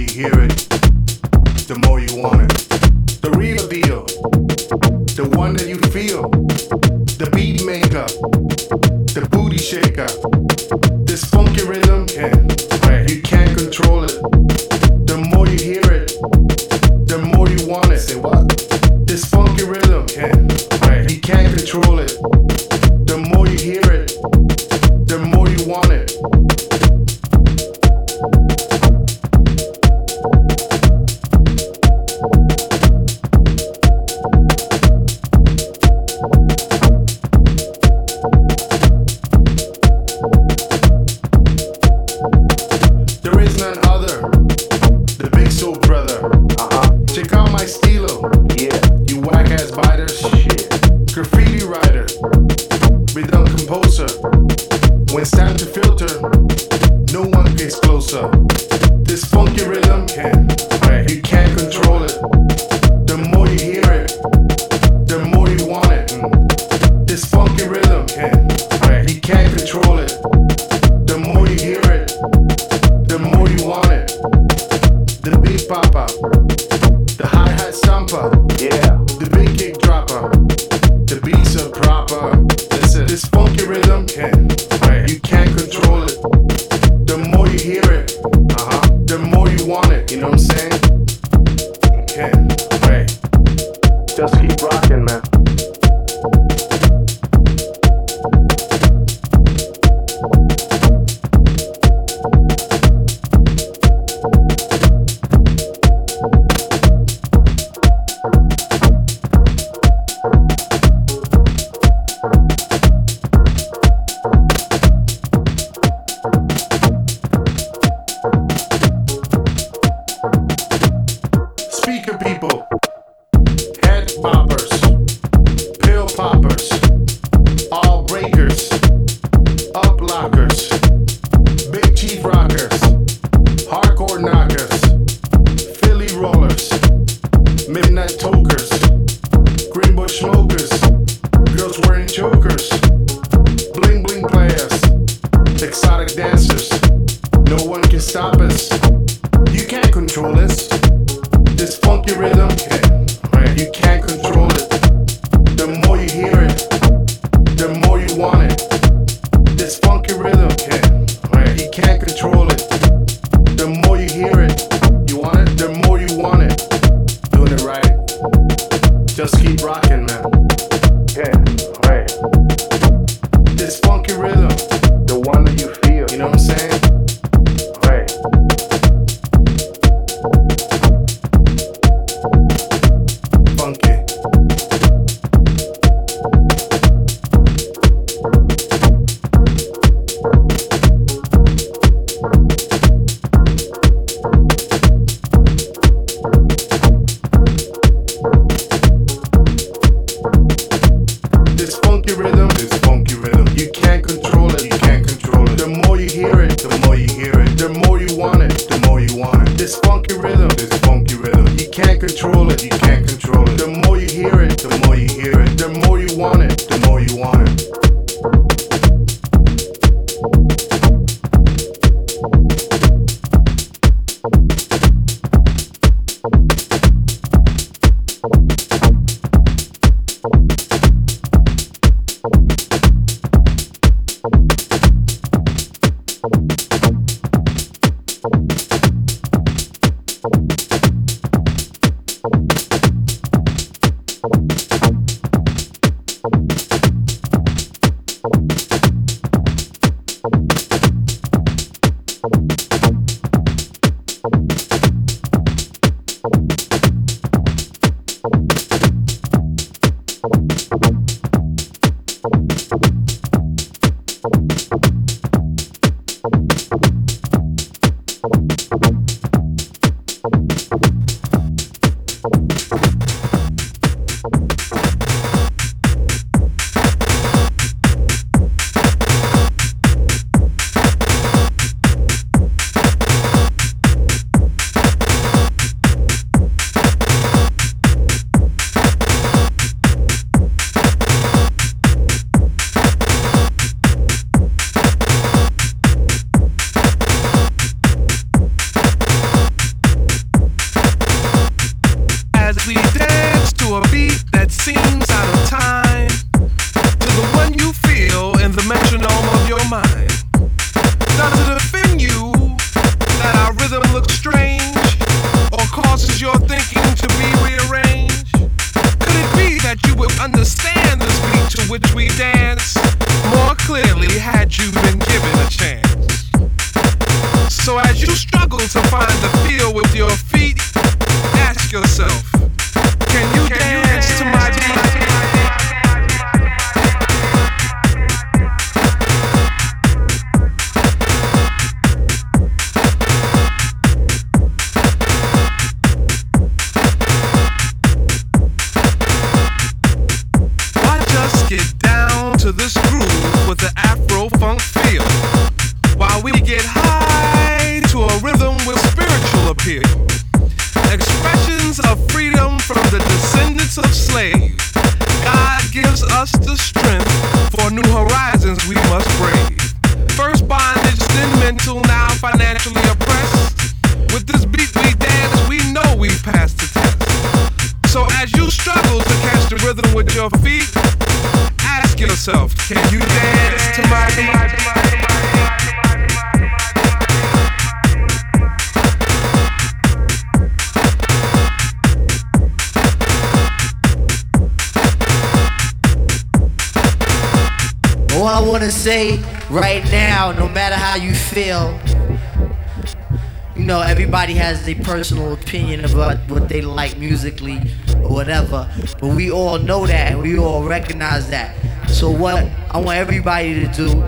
you hear it, the more you want it. The real deal, the one that you feel, the beat maker, the booty shaker, this funky rhythm can. has a personal opinion about what they like musically or whatever. But we all know that and we all recognize that. So what I want everybody to do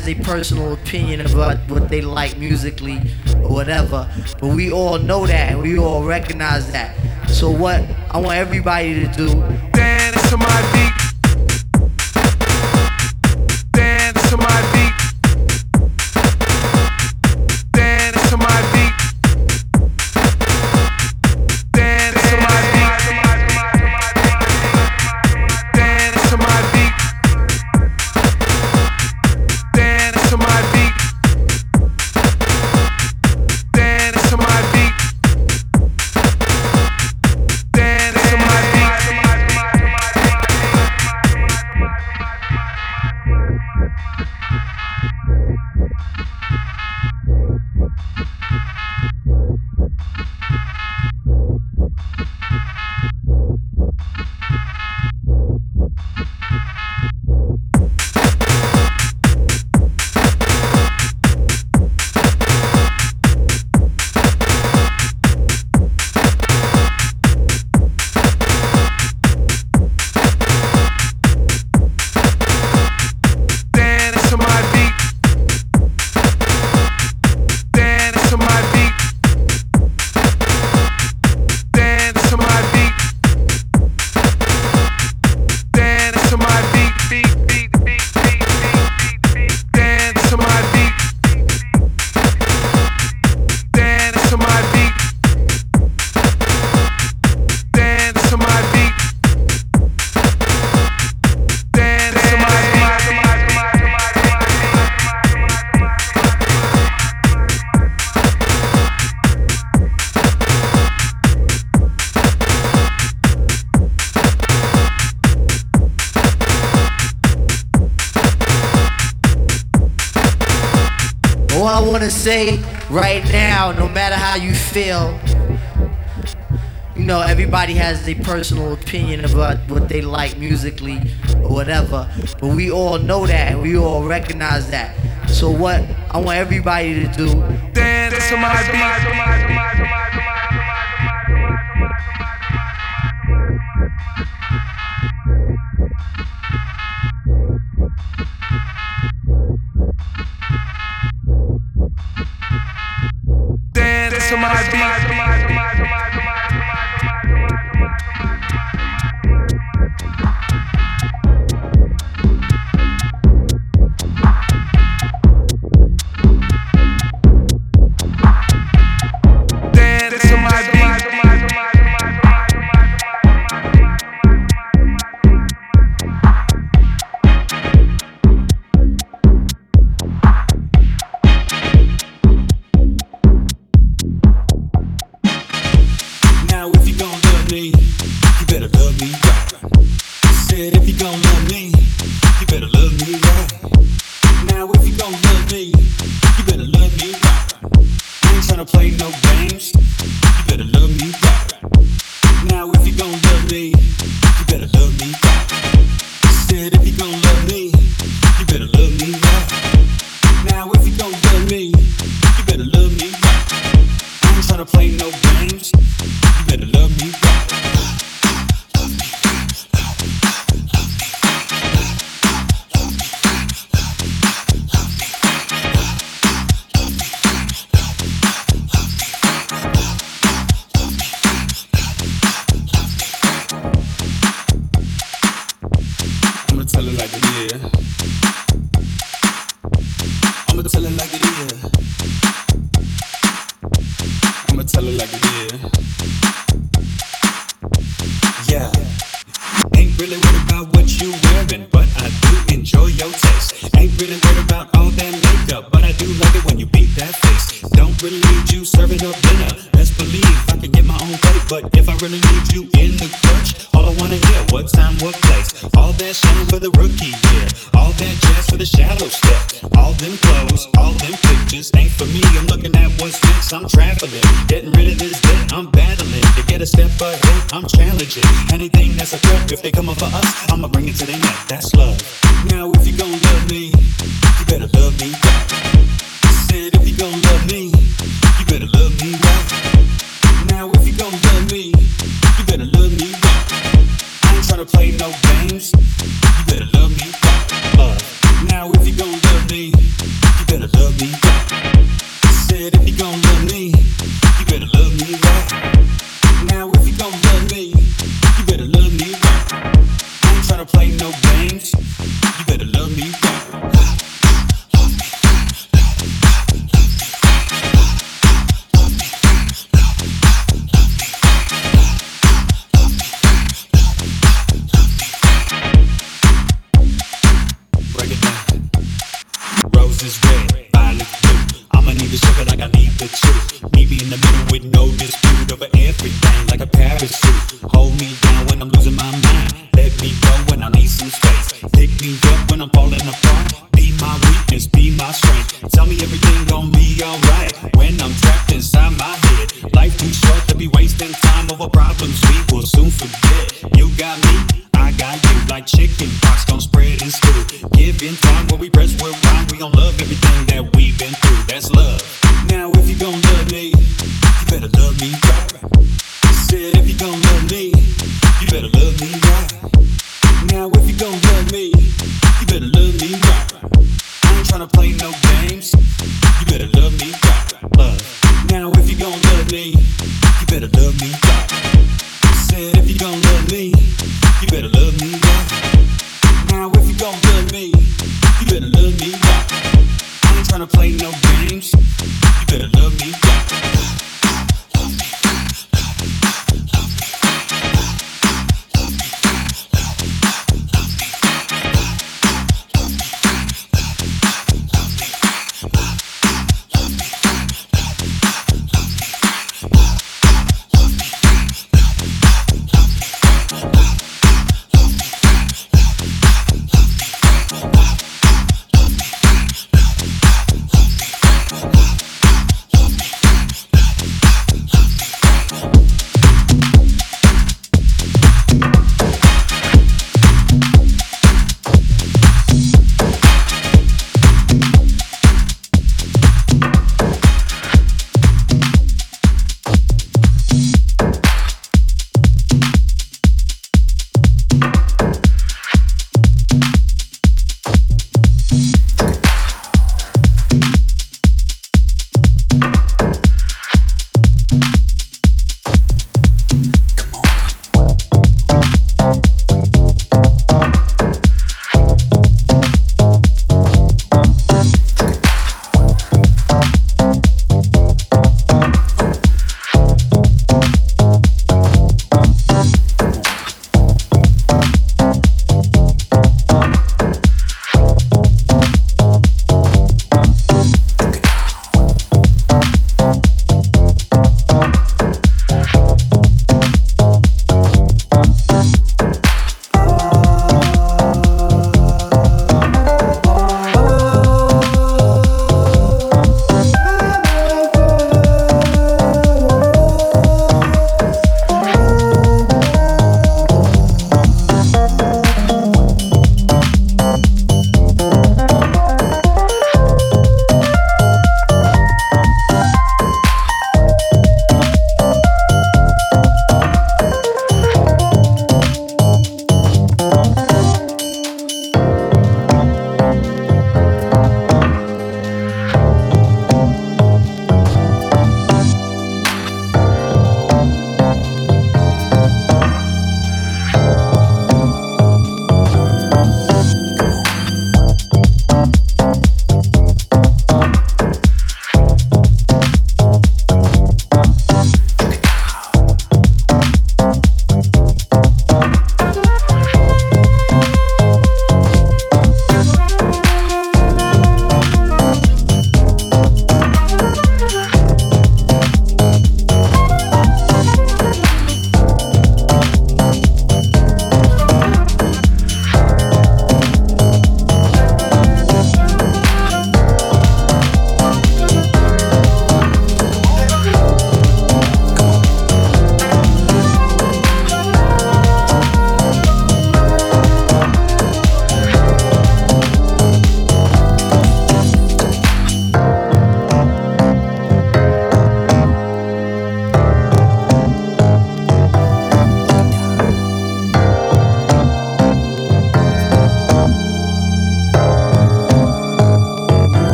has their personal opinion about what they like musically or whatever. But we all know that and we all recognize that. So what I want everybody to do. Dan, say right now, no matter how you feel, you know, everybody has their personal opinion about what they like musically or whatever. But we all know that. We all recognize that. So what I want everybody to do. Dance to my beat. they coming for us, I'ma bring it to their neck. That's love. Now if you gon' love me, you better love me back. Said if you gon' love me, you better love me back. Now if you gon' love me, you better love me back. I ain't tryna play no games. You better love me back. Love. Now if you gon' love me, you better love me back. Said if you gon'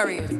warriors.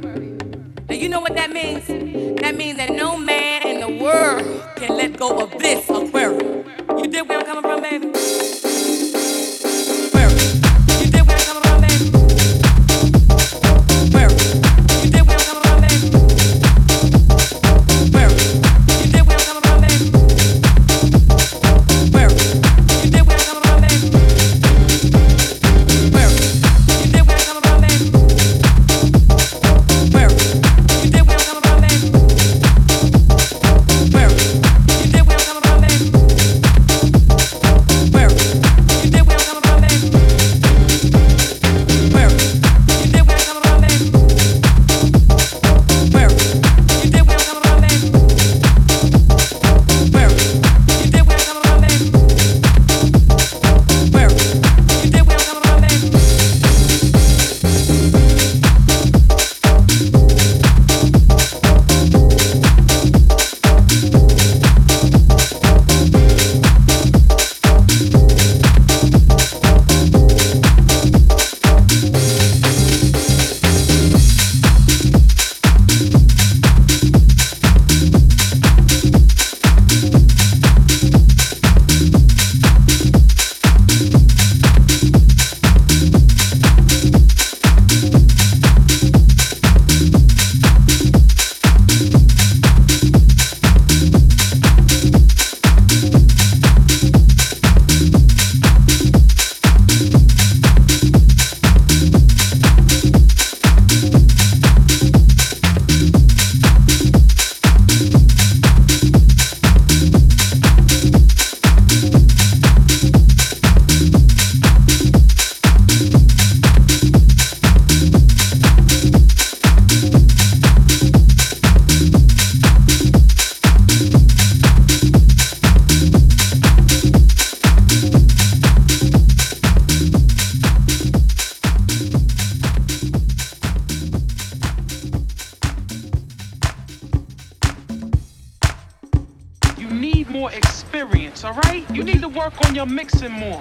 experience, alright? You need to work on your mixing more.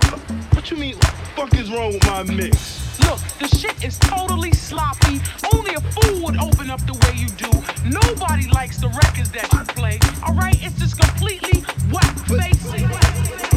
What you mean, fuck is wrong with my mix? Look, the shit is totally sloppy. Only a fool would open up the way you do. Nobody likes the records that you play, alright? It's just completely whack facing.